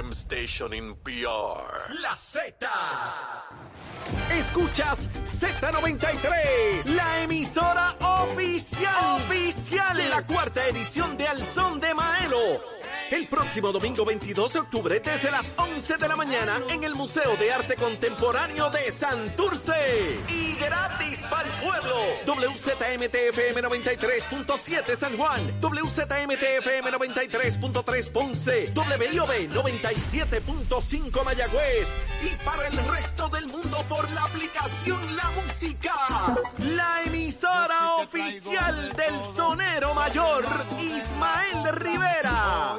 FM station in PR. La Z. Escuchas Z93, la emisora oficial, oficial de la cuarta edición de Al Son de Maelo el próximo domingo 22 de octubre desde las 11 de la mañana en el Museo de Arte Contemporáneo de Santurce. Y gratis para el pueblo. WZMTFM 93.7 San Juan, WZMTFM 93.3 Ponce, WIOB 97.5 Mayagüez y para el resto del mundo por la aplicación La Música. La emisora oficial del sonero mayor Ismael Rivera.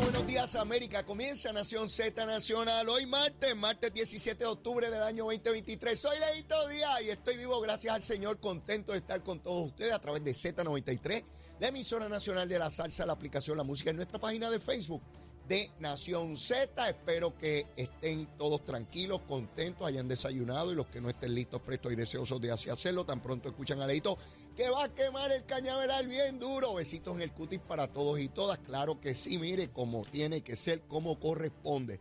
Buenos días, América. Comienza Nación Z Nacional. Hoy martes, martes 17 de octubre del año 2023. Soy Leito Díaz y estoy vivo gracias al Señor. Contento de estar con todos ustedes a través de Z93, la emisora nacional de la salsa, la aplicación La Música en nuestra página de Facebook de Nación Z. Espero que estén todos tranquilos, contentos, hayan desayunado y los que no estén listos, prestos y deseosos de hacerlo, tan pronto escuchan a Leito que va a quemar el cañaveral bien duro. Besitos en el cutis para todos y todas. Claro que sí, mire cómo tiene que ser, como corresponde.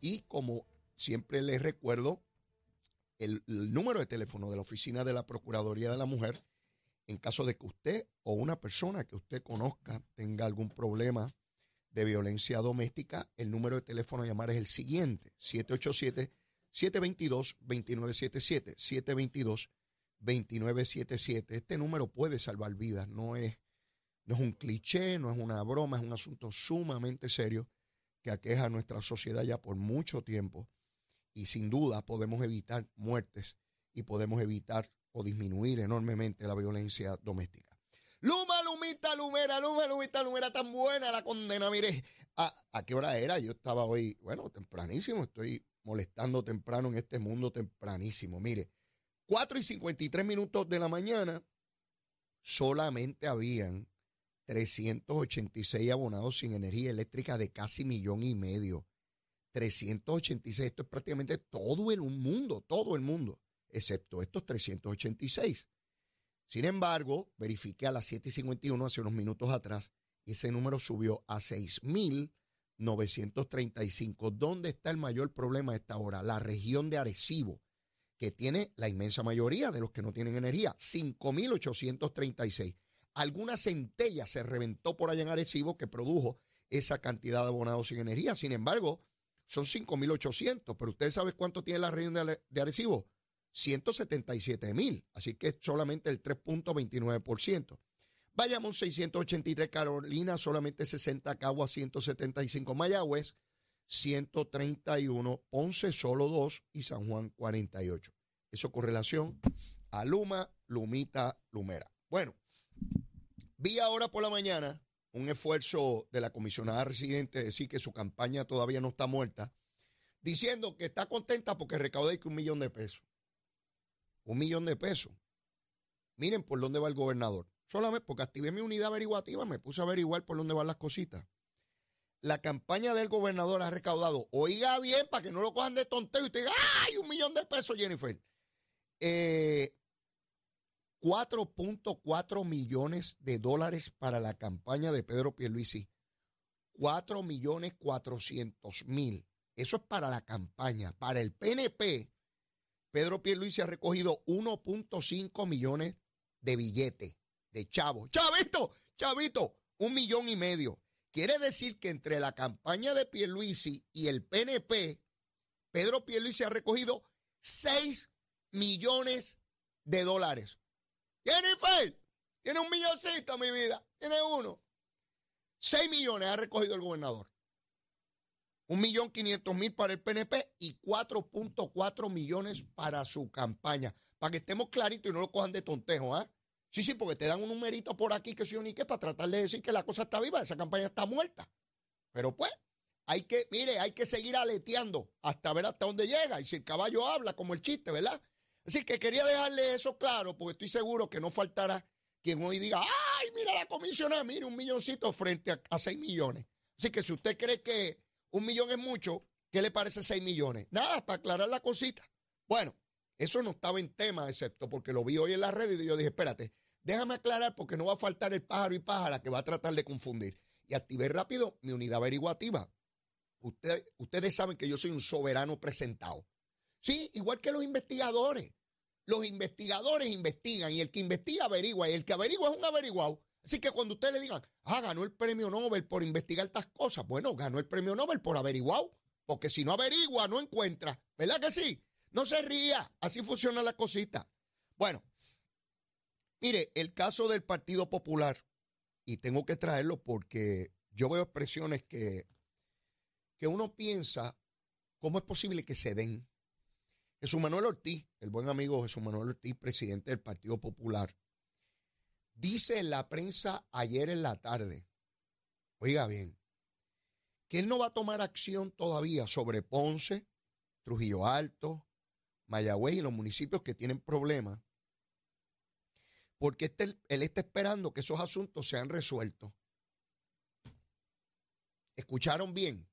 Y como siempre les recuerdo, el número de teléfono de la oficina de la Procuraduría de la Mujer, en caso de que usted o una persona que usted conozca tenga algún problema de violencia doméstica, el número de teléfono a llamar es el siguiente, 787-722-2977, 722-2977. Este número puede salvar vidas, no es, no es un cliché, no es una broma, es un asunto sumamente serio que aqueja a nuestra sociedad ya por mucho tiempo y sin duda podemos evitar muertes y podemos evitar o disminuir enormemente la violencia doméstica. Luma, Lumita, Lumera, Luma, Lumita, Lumera, tan buena la condena. Mire, ¿a, qué hora era? Yo estaba hoy, bueno, tempranísimo, estoy molestando temprano en este mundo tempranísimo. Mire, 4 y 53 minutos de la mañana, solamente habían 386 abonados sin energía eléctrica de casi millón y medio. 386, esto es prácticamente todo el mundo, todo el mundo, excepto estos 386. Sin embargo, verifiqué a las 7:51 hace unos minutos atrás y ese número subió a 6.935. ¿Dónde está el mayor problema a esta hora? La región de Arecibo, que tiene la inmensa mayoría de los que no tienen energía, 5.836. Alguna centella se reventó por allá en Arecibo que produjo esa cantidad de abonados sin energía. Sin embargo, son 5.800. Pero ¿usted sabe cuánto tiene la región de Arecibo? 177 mil, así que es solamente el 3.29%. Vayamos 683 Carolina, solamente 60 Caguas, 175 Mayagüez, 131 Ponce, solo 2 y San Juan 48. Eso con relación a Luma, Lumita, Lumera. Bueno, vi ahora por la mañana un esfuerzo de la comisionada residente de decir que su campaña todavía no está muerta, diciendo que está contenta porque recaudé un millón de pesos un millón de pesos. Miren por dónde va el gobernador. Solamente porque activé mi unidad averiguativa, me puse a averiguar por dónde van las cositas. La campaña del gobernador ha recaudado, oiga bien, para que no lo cojan de tonteo y usted diga, ¡ay, un millón de pesos, Jennifer! 4.4 eh, millones de dólares para la campaña de Pedro Pierluisi. 4 millones 400 mil. Eso es para la campaña. Para el PNP, Pedro Pierluisi ha recogido 1.5 millones de billetes de chavos. Chavito, chavito, un millón y medio. Quiere decir que entre la campaña de Pierluisi y el PNP, Pedro Pierluisi ha recogido 6 millones de dólares. Jennifer, tiene un milloncito, mi vida. Tiene uno. 6 millones ha recogido el gobernador. Un millón quinientos mil para el PNP y 4.4 millones para su campaña. Para que estemos claritos y no lo cojan de tontejo, ¿ah? Sí, sí, porque te dan un numerito por aquí que soy ni que para tratar de decir que la cosa está viva, esa campaña está muerta. Pero pues, hay que, mire, hay que seguir aleteando hasta ver hasta dónde llega. Y si el caballo habla, como el chiste, ¿verdad? Así que quería dejarle eso claro, porque estoy seguro que no faltará quien hoy diga, ay, mira la comisionada, mire, un milloncito frente a, a 6 millones. Así que si usted cree que un millón es mucho, ¿qué le parece 6 millones? Nada, para aclarar la cosita. Bueno, eso no estaba en tema, excepto porque lo vi hoy en la red y yo dije, espérate, Déjame aclarar porque no va a faltar el pájaro y pájara que va a tratar de confundir. Y activé rápido mi unidad averiguativa. ustedes saben que yo soy un soberano presentado. Sí, igual que los investigadores. Los investigadores investigan y el que investiga averigua y el que averigua es un averiguado. Así que cuando ustedes le digan, ah, ganó el premio Nobel por investigar estas cosas, bueno, ganó el premio Nobel por averiguado, porque si no averigua, no encuentra. ¿Verdad que sí? No se ría, así funciona la cosita. Bueno, mire, el caso del Partido Popular, y tengo que traerlo porque yo veo expresiones que, que uno piensa, ¿cómo es posible que se den? Jesús Manuel Ortiz, el buen amigo Jesús Manuel Ortiz, presidente del Partido Popular, dice en la prensa ayer en la tarde, oiga bien, que él no va a tomar acción todavía sobre Ponce, Trujillo Alto, Mayagüez y los municipios que tienen problemas, porque este, él está esperando que esos asuntos sean resueltos. ¿Escucharon bien?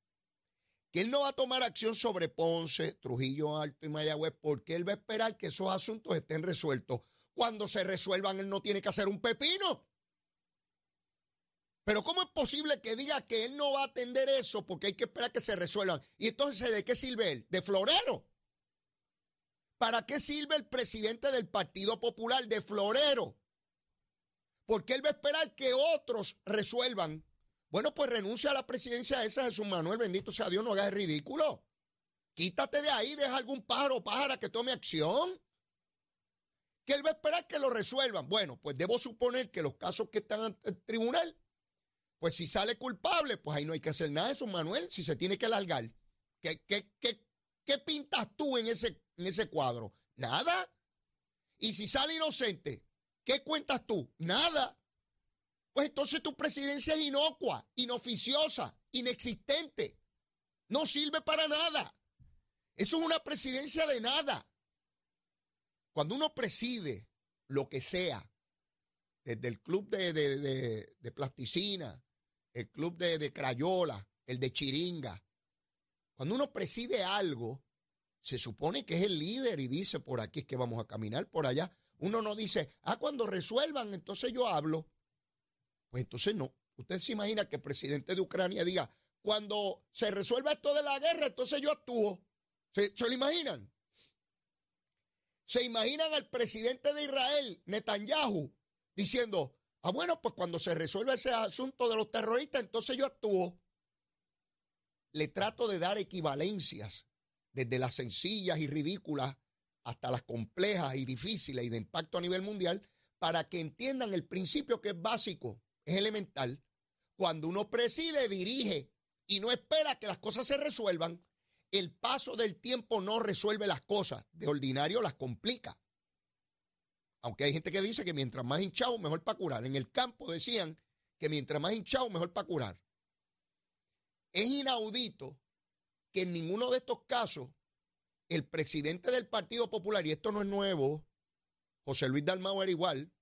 que él no va a tomar acción sobre Ponce, Trujillo Alto y Mayagüez porque él va a esperar que esos asuntos estén resueltos. Cuando se resuelvan, él no tiene que hacer un pepino. Pero ¿cómo es posible que diga que él no va a atender eso porque hay que esperar que se resuelvan? Y entonces, ¿de qué sirve él? ¿De florero? ¿Para qué sirve el presidente del Partido Popular de florero? Porque él va a esperar que otros resuelvan bueno, pues renuncia a la presidencia esa, Jesús Manuel, bendito sea Dios, no hagas ridículo. Quítate de ahí, deja algún pájaro pájara que tome acción. Que él va a esperar que lo resuelvan. Bueno, pues debo suponer que los casos que están ante el tribunal, pues si sale culpable, pues ahí no hay que hacer nada, Jesús Manuel, si se tiene que alargar. ¿Qué, qué, qué, qué pintas tú en ese, en ese cuadro? Nada. Y si sale inocente, ¿qué cuentas tú? Nada. Pues entonces tu presidencia es inocua, inoficiosa, inexistente. No sirve para nada. Eso es una presidencia de nada. Cuando uno preside lo que sea, desde el club de, plasticina, el club de, de crayola, el de chiringa, cuando uno preside algo, se supone que es el líder y dice, por aquí es que vamos a caminar, por allá. Uno no dice, ah, cuando resuelvan, entonces yo hablo. Pues entonces no. Usted se imagina que el presidente de Ucrania diga, cuando se resuelva esto de la guerra, entonces yo actúo. ¿Se, lo imaginan? ¿Se imaginan al presidente de Israel, Netanyahu, diciendo, ah, bueno, pues cuando se resuelva ese asunto de los terroristas, entonces yo actúo? Le trato de dar equivalencias, desde las sencillas y ridículas hasta las complejas y difíciles y de impacto a nivel mundial, para que entiendan el principio que es básico es elemental. Cuando uno preside, dirige y no espera que las cosas se resuelvan, el paso del tiempo no resuelve las cosas. De ordinario las complica. Aunque hay gente que dice que mientras más hinchado, mejor para curar. En el campo decían que mientras más hinchado, mejor para curar. Es inaudito que en ninguno de estos casos el presidente del Partido Popular, y esto no es nuevo, José Luis Dalmau era igual,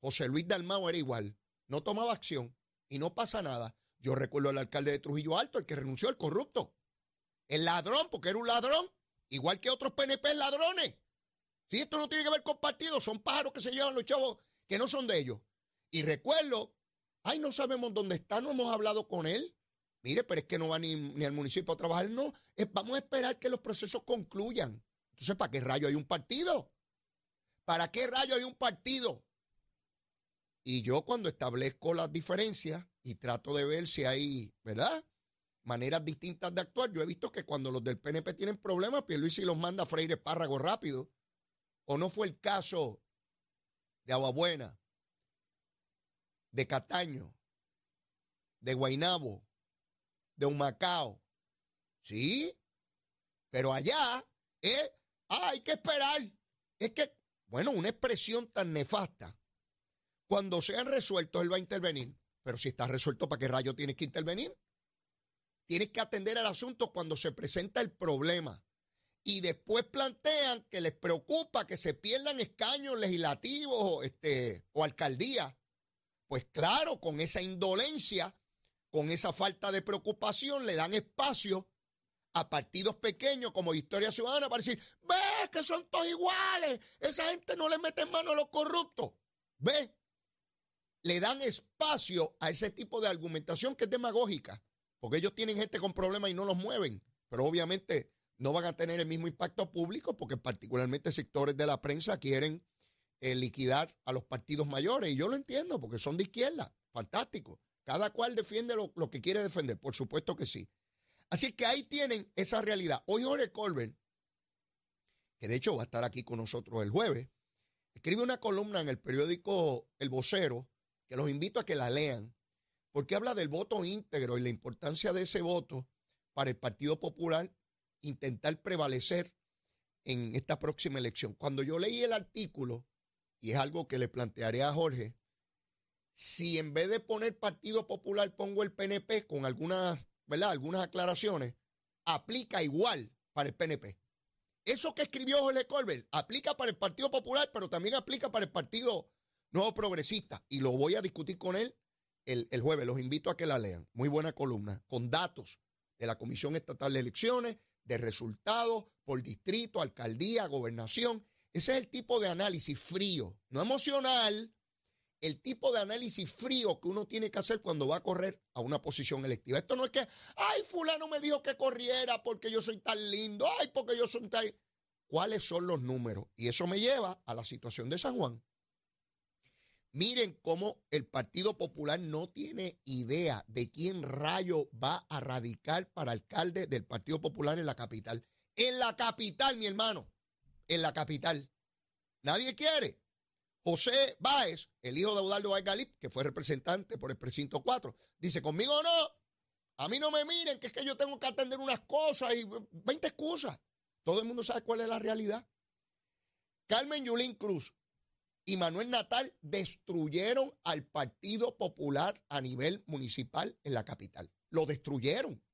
José Luis Dalmau era igual, no tomaba acción y no pasa nada. Yo recuerdo al alcalde de Trujillo Alto, el que renunció, el corrupto. El ladrón, porque era un ladrón, igual que otros PNP ladrones. Si esto no tiene que ver con partidos, son pájaros que se llevan los chavos que no son de ellos. Y recuerdo, ay, no sabemos dónde está, no hemos hablado con él. Mire, pero es que no va ni, ni al municipio a trabajar, no. vamos a esperar que los procesos concluyan. Entonces, ¿para qué rayo hay un partido? ¿Para qué rayo hay un partido? Y yo cuando establezco las diferencias y trato de ver si hay, ¿verdad? Maneras distintas de actuar. Yo he visto que cuando los del PNP tienen problemas, Pierluisi los manda a freír espárragos rápido. ¿O no fue el caso de Aguabuena, de Cataño, de Guainabo, de Humacao? Sí, pero allá es, ah, hay que esperar. Es que, bueno, una expresión tan nefasta cuando sean resueltos, él va a intervenir. Pero si está resuelto, ¿para qué rayo tienes que intervenir? Tienes que atender al asunto cuando se presenta el problema. Y después plantean que les preocupa que se pierdan escaños legislativos este, o alcaldías. Pues claro, con esa indolencia, con esa falta de preocupación, le dan espacio a partidos pequeños como Historia Ciudadana para decir, ves que son todos iguales, esa gente no le mete mano a los corruptos. ¿Ve? Le dan espacio a ese tipo de argumentación que es demagógica, porque ellos tienen gente con problemas y no los mueven, pero obviamente no van a tener el mismo impacto público porque particularmente sectores de la prensa quieren eh, liquidar a los partidos mayores y yo lo entiendo porque son de izquierda, fantástico. Cada cual defiende lo, lo que quiere defender, por supuesto que sí. Así que ahí tienen esa realidad. Hoy Jorge Colbert, que de hecho va a estar aquí con nosotros el jueves, escribe una columna en el periódico El Vocero, que los invito a que la lean, porque habla del voto íntegro y la importancia de ese voto para el Partido Popular intentar prevalecer en esta próxima elección. Cuando yo leí el artículo, y es algo que le plantearé a Jorge, si en vez de poner Partido Popular pongo el PNP con algunas, ¿verdad? Algunas aclaraciones, aplica igual para el PNP. Eso que escribió Jorge Colbert aplica para el Partido Popular, pero también aplica para el Partido Nuevo Progresista. Y lo voy a discutir con él el, el jueves. Los invito a que la lean. Muy buena columna, con datos de la Comisión Estatal de Elecciones, de resultados por distrito, alcaldía, gobernación. Ese es el tipo de análisis frío, no emocional, el tipo de análisis frío que uno tiene que hacer cuando va a correr a una posición electiva. Esto no es que, ay, fulano me dijo que corriera porque yo soy tan lindo, ay, porque yo soy tan... ¿Cuáles son los números? Y eso me lleva a la situación de San Juan. Miren cómo el Partido Popular no tiene idea de quién rayo va a radicar para alcalde del Partido Popular en la capital. En la capital, mi hermano. En la capital. Nadie quiere. José Báez, el hijo de Eudaldo Báez que fue representante por el precinto 4, dice, conmigo no, a mí no me miren, que es que yo tengo que atender unas cosas y 20 excusas. Todo el mundo sabe cuál es la realidad. Carmen Yulín Cruz y Manuel Natal destruyeron al Partido Popular a nivel municipal en la capital. Lo destruyeron.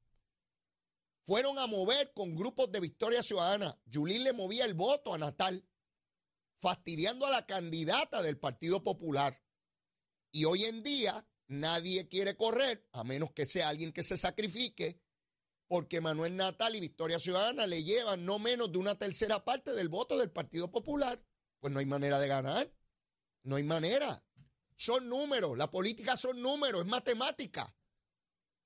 Fueron a mover con grupos de Victoria Ciudadana. Yulín le movía el voto a Natal fastidiando a la candidata del Partido Popular. Y hoy en día nadie quiere correr, a menos que sea alguien que se sacrifique, porque Manuel Natal y Victoria Ciudadana le llevan no menos de una tercera parte del voto del Partido Popular. Pues no hay manera de ganar. No hay manera. Son números. La política son números, es matemática.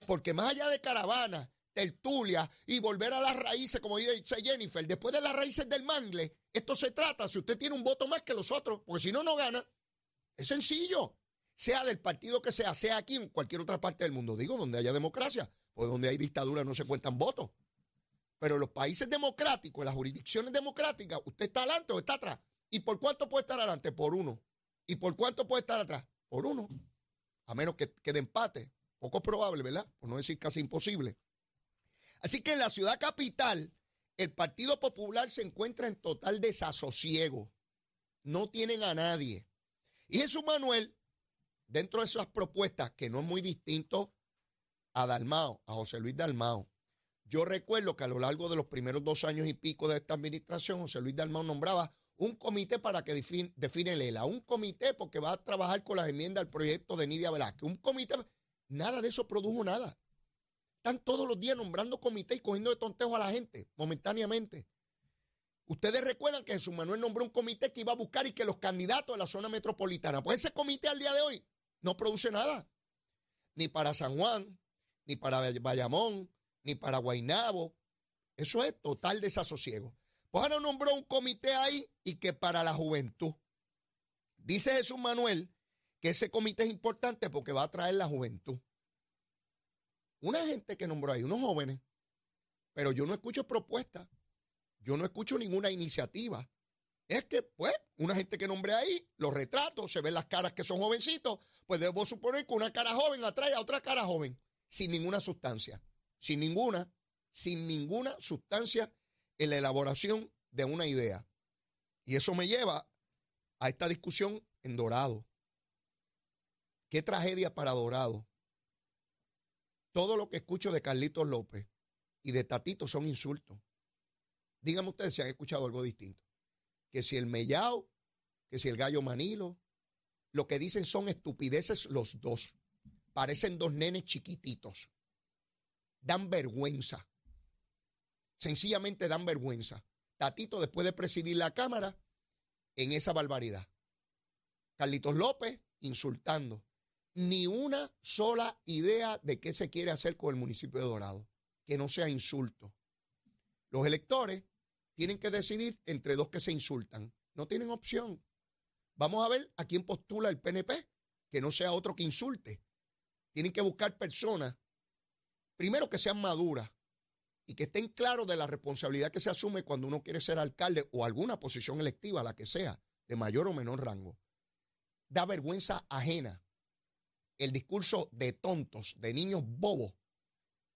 Porque más allá de caravana, tertulia y volver a las raíces, como dice Jennifer, después de las raíces del mangle, esto se trata si usted tiene un voto más que los otros, porque si no, no gana. Es sencillo. Sea del partido que sea, sea aquí en cualquier otra parte del mundo. Digo, donde haya democracia, o donde hay dictadura no se cuentan votos. Pero los países democráticos, las jurisdicciones democráticas, usted está adelante o está atrás. ¿Y por cuánto puede estar adelante? Por uno. ¿Y por cuánto puede estar atrás? Por uno. A menos que, quede empate. Poco probable, ¿verdad? Por no decir casi imposible. Así que en la ciudad capital, el Partido Popular se encuentra en total desasosiego. No tienen a nadie. Y Jesús Manuel, dentro de esas propuestas, que no es muy distinto a Dalmao, a José Luis Dalmao, yo recuerdo que a lo largo de los primeros dos años y pico de esta administración, José Luis Dalmao nombraba un comité para que define, define ELA, un comité porque va a trabajar con las enmiendas al proyecto de Nidia Velázquez, un comité, nada de eso produjo nada. Están todos los días nombrando comité y cogiendo de tontejo a la gente momentáneamente. Ustedes recuerdan que Jesús Manuel nombró un comité que iba a buscar y que los candidatos de la zona metropolitana, pues ese comité al día de hoy no produce nada. Ni para San Juan, ni para Bayamón, ni para Guainabo. Eso es total desasosiego. Pues ahora nombró un comité ahí y que para la juventud. Dice Jesús Manuel que ese comité es importante porque va a traer la juventud una gente que nombró ahí, unos jóvenes, pero yo no escucho propuestas, yo no escucho ninguna iniciativa. Es que, pues, una gente que nombré ahí, los retratos, se ven las caras que son jovencitos, pues debo suponer que una cara joven atrae a otra cara joven, sin ninguna sustancia, sin ninguna, sin ninguna sustancia en la elaboración de una idea. Y eso me lleva a esta discusión en Dorado. Qué tragedia para Dorado todo lo que escucho de Carlitos López y de Tatito son insultos. Díganme ustedes si han escuchado algo distinto. Que si el mellao, que si el gallo manilo, lo que dicen son estupideces los dos. Parecen dos nenes chiquititos. Dan vergüenza. Sencillamente dan vergüenza. Tatito, después de presidir la Cámara, en esa barbaridad. Carlitos López insultando. Ni una sola idea de qué se quiere hacer con el municipio de Dorado, que no sea insulto. Los electores tienen que decidir entre dos que se insultan. No tienen opción. Vamos a ver a quién postula el PNP, que no sea otro que insulte. Tienen que buscar personas, primero que sean maduras y que estén claros de la responsabilidad que se asume cuando uno quiere ser alcalde o alguna posición electiva, la que sea, de mayor o menor rango. Da vergüenza ajena el discurso de tontos, de niños bobos,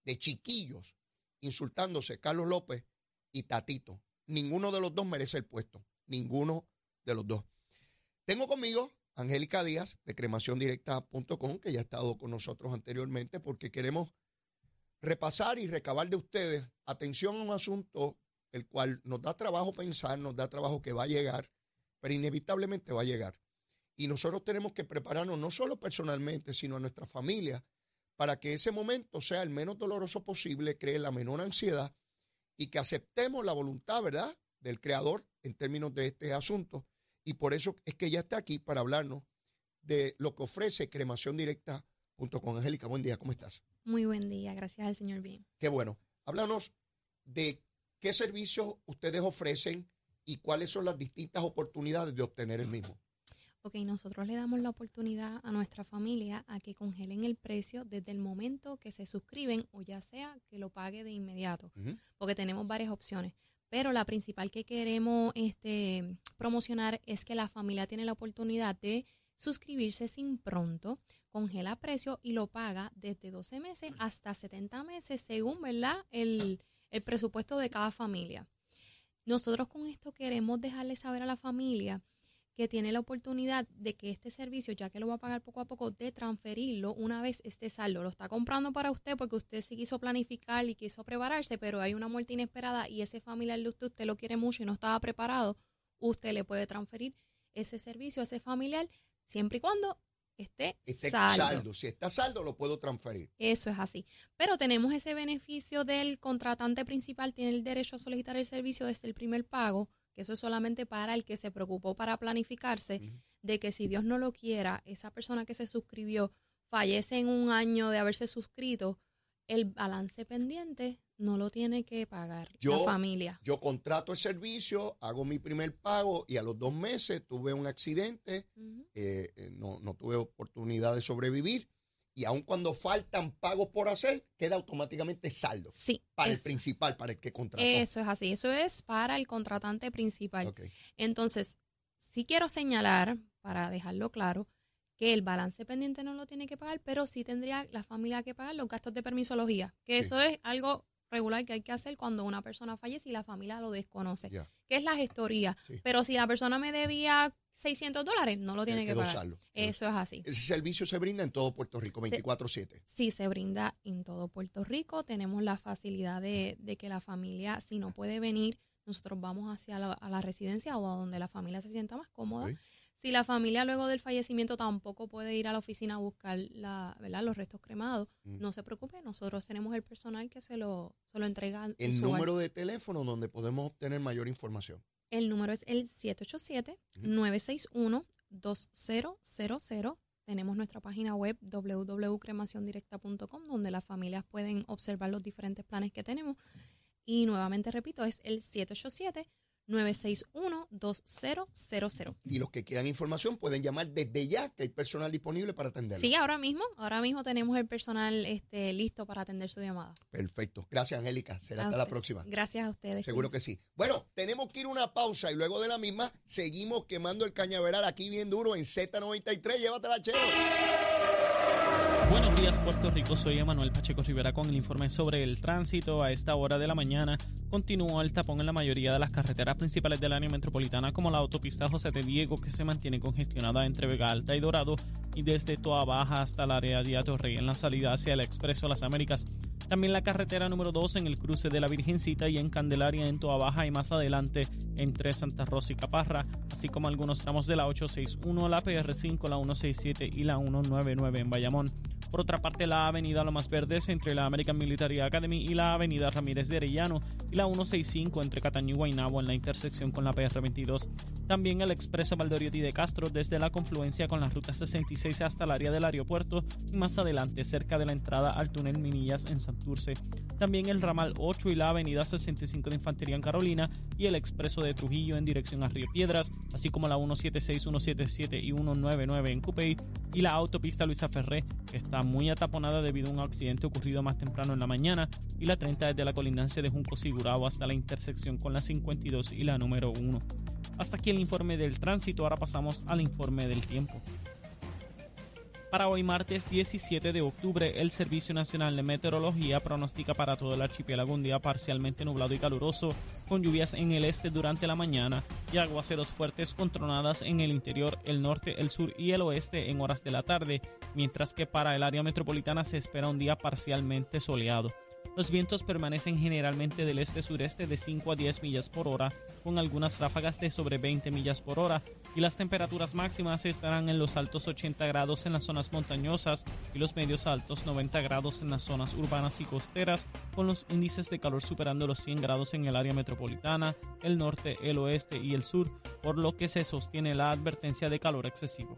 de chiquillos, insultándose Carlos López y Tatito. Ninguno de los dos merece el puesto. Ninguno de los dos. Tengo conmigo Angélica Díaz de cremaciondirecta.com, que ya ha estado con nosotros anteriormente, porque queremos repasar y recabar de ustedes atención a un asunto el cual nos da trabajo pensar, nos da trabajo que va a llegar, pero inevitablemente va a llegar. Y nosotros tenemos que prepararnos no solo personalmente, sino a nuestra familia, para que ese momento sea el menos doloroso posible, cree la menor ansiedad y que aceptemos la voluntad, ¿verdad?, del creador en términos de este asunto. Y por eso es que ella está aquí para hablarnos de lo que ofrece cremación directa.com. Angélica, buen día, ¿cómo estás? Muy buen día, gracias al señor bien. Qué bueno. Háblanos de qué servicios ustedes ofrecen y cuáles son las distintas oportunidades de obtener el mismo. Ok, nosotros le damos la oportunidad a nuestra familia a que congelen el precio desde el momento que se suscriben o ya sea que lo pague de inmediato, porque tenemos varias opciones. Pero la principal que queremos este, promocionar es que la familia tiene la oportunidad de suscribirse sin pronto, congela precio y lo paga desde 12 meses hasta 70 meses según ¿verdad? El, el presupuesto de cada familia. Nosotros con esto queremos dejarle saber a la familia que tiene la oportunidad de que este servicio, ya que lo va a pagar poco a poco, de transferirlo una vez esté saldo. Lo está comprando para usted porque usted se quiso planificar y quiso prepararse, pero hay una muerte inesperada y ese familiar de usted, usted lo quiere mucho y no estaba preparado, usted le puede transferir ese servicio a ese familiar siempre y cuando esté, saldo. Si está saldo, lo puedo transferir. Eso es así. Pero tenemos ese beneficio del contratante principal, tiene el derecho a solicitar el servicio desde el primer pago que eso es solamente para el que se preocupó para planificarse, de que si Dios no lo quiera, esa persona que se suscribió fallece en un año de haberse suscrito, el balance pendiente no lo tiene que pagar la familia. Yo contrato el servicio, hago mi primer pago y a los dos meses tuve un accidente, eh, eh, no, no tuve oportunidad de sobrevivir y aun cuando faltan pagos por hacer, queda automáticamente saldo. Sí. Para el principal, para el que contrató. Eso es así, eso es para el contratante principal. Entonces, sí quiero señalar, para dejarlo claro, que el balance pendiente no lo tiene que pagar, pero sí tendría la familia que pagar los gastos de permisología, que eso es algo regular que hay que hacer cuando una persona fallece y la familia lo desconoce, que es la gestoría. Pero si la persona me debía 600 dólares, no lo tiene que pagar. Eso es así. Ese servicio se brinda en todo Puerto Rico, 24/7. Sí, se brinda en todo Puerto Rico. Tenemos la facilidad de, que la familia, si no puede venir, nosotros vamos hacia la, a la residencia o a donde la familia se sienta más cómoda. Si la familia luego del fallecimiento tampoco puede ir a la oficina a buscar la, ¿verdad? los restos cremados, mm. no se preocupe, nosotros tenemos el personal que se lo, se lo entrega. El número de teléfono donde podemos obtener mayor información. El número es el 787-961-2000. Tenemos nuestra página web www.cremaciondirecta.com donde las familias pueden observar los diferentes planes que tenemos. Y nuevamente repito, es el 787 961-2000. Y los que quieran información pueden llamar desde ya, que hay personal disponible para atenderlo. Sí, ahora mismo, ahora mismo tenemos el personal este, listo para atender su llamada. Perfecto. Gracias, Angélica. Será hasta la próxima. Gracias a ustedes. Seguro que sí. Bueno, tenemos que ir a una pausa y luego de la misma seguimos quemando el cañaveral aquí bien duro en Z93. Llévatela, chero. Días Puerto Rico, soy Emanuel Pacheco Rivera con el informe sobre el tránsito. A esta hora de la mañana continúa el tapón en la mayoría de las carreteras principales del área metropolitana como la autopista José de Diego que se mantiene congestionada entre Vega Alta y Dorado y desde Toa Baja hasta el área de Atorrey en la salida hacia el Expreso Las Américas. También la carretera número 2 en el cruce de la Virgencita y en Candelaria en Toa Baja y más adelante entre Santa Rosa y Caparra, así como algunos tramos de la 861, la PR5, la 167 y la 199 en Bayamón. Por otra parte, la avenida Lomas Verdes entre la American Military Academy y la avenida Ramírez de Arellano y la 165 entre Cataño y Guaynabo en la intersección con la PR22. También el expreso Valdoriotti de Castro desde la confluencia con la ruta 66 hasta el área del aeropuerto y más adelante cerca de la entrada al túnel Minillas en Santurce. También el ramal 8 y la avenida 65 de Infantería en Carolina y el expreso de Trujillo en dirección a Río Piedras, así como la 176, 177 y 199 en Cupey y la autopista Luisa Ferré, que muy ataponada debido a un accidente ocurrido más temprano en la mañana, y la 30 desde la colindancia de Junco Sigurao hasta la intersección con la 52 y la número 1. Hasta aquí el informe del tránsito, ahora pasamos al informe del tiempo. Para hoy martes 17 de octubre, el Servicio Nacional de Meteorología pronostica para todo el archipiélago un día parcialmente nublado y caluroso, con lluvias en el este durante la mañana y aguaceros fuertes con tronadas en el interior, el norte, el sur y el oeste en horas de la tarde, mientras que para el área metropolitana se espera un día parcialmente soleado. Los vientos permanecen generalmente del este-sureste de 5 a 10 millas por hora, con algunas ráfagas de sobre 20 millas por hora, y las temperaturas máximas estarán en los altos 80 grados en las zonas montañosas y los medios altos 90 grados en las zonas urbanas y costeras, con los índices de calor superando los 100 grados en el área metropolitana, el norte, el oeste y el sur, por lo que se sostiene la advertencia de calor excesivo.